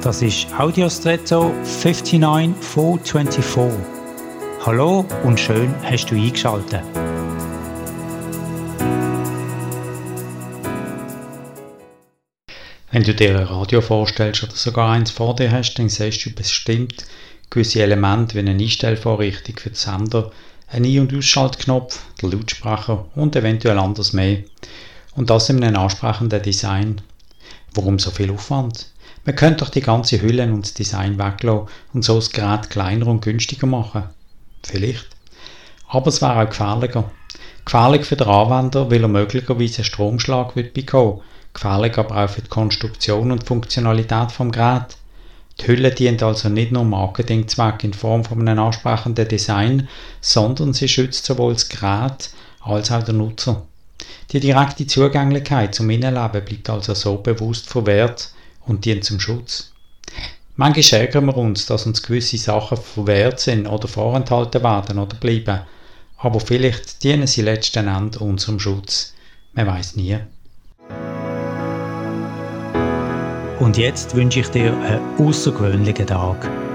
Das ist Audiostretto 59424. Hallo und schön hast du eingeschaltet. Wenn du dir ein Radio vorstellst oder sogar eins vor dir hast, dann siehst du bestimmt gewisse Elemente wie eine Einstellvorrichtung für den Sender, ein Ein- und Ausschaltknopf, der Lautsprecher und eventuell anders mehr. Und das in einem ansprechenden Design. Warum so viel Aufwand? Man könnte doch die ganze Hülle und das Design weglassen und so das Gerät kleiner und günstiger machen. Vielleicht. Aber es wäre auch gefährlicher. Gefährlich für den Anwender, weil er möglicherweise einen Stromschlag wird bekommen. Gefährlich aber auch für die Konstruktion und Funktionalität vom Gerät. Die Hülle dient also nicht nur Marketingzweck in Form von einem ansprechenden Design, sondern sie schützt sowohl das Gerät als auch den Nutzer. Die direkte Zugänglichkeit zum Innenleben bleibt also so bewusst verwehrt und dient zum Schutz. Manchmal ärgern wir uns, dass uns gewisse Sachen verwehrt sind oder vorenthalten werden oder bleiben, aber vielleicht dienen sie letzten Endes unserem Schutz. Man weiß nie. Und jetzt wünsche ich dir einen außergewöhnlichen Tag.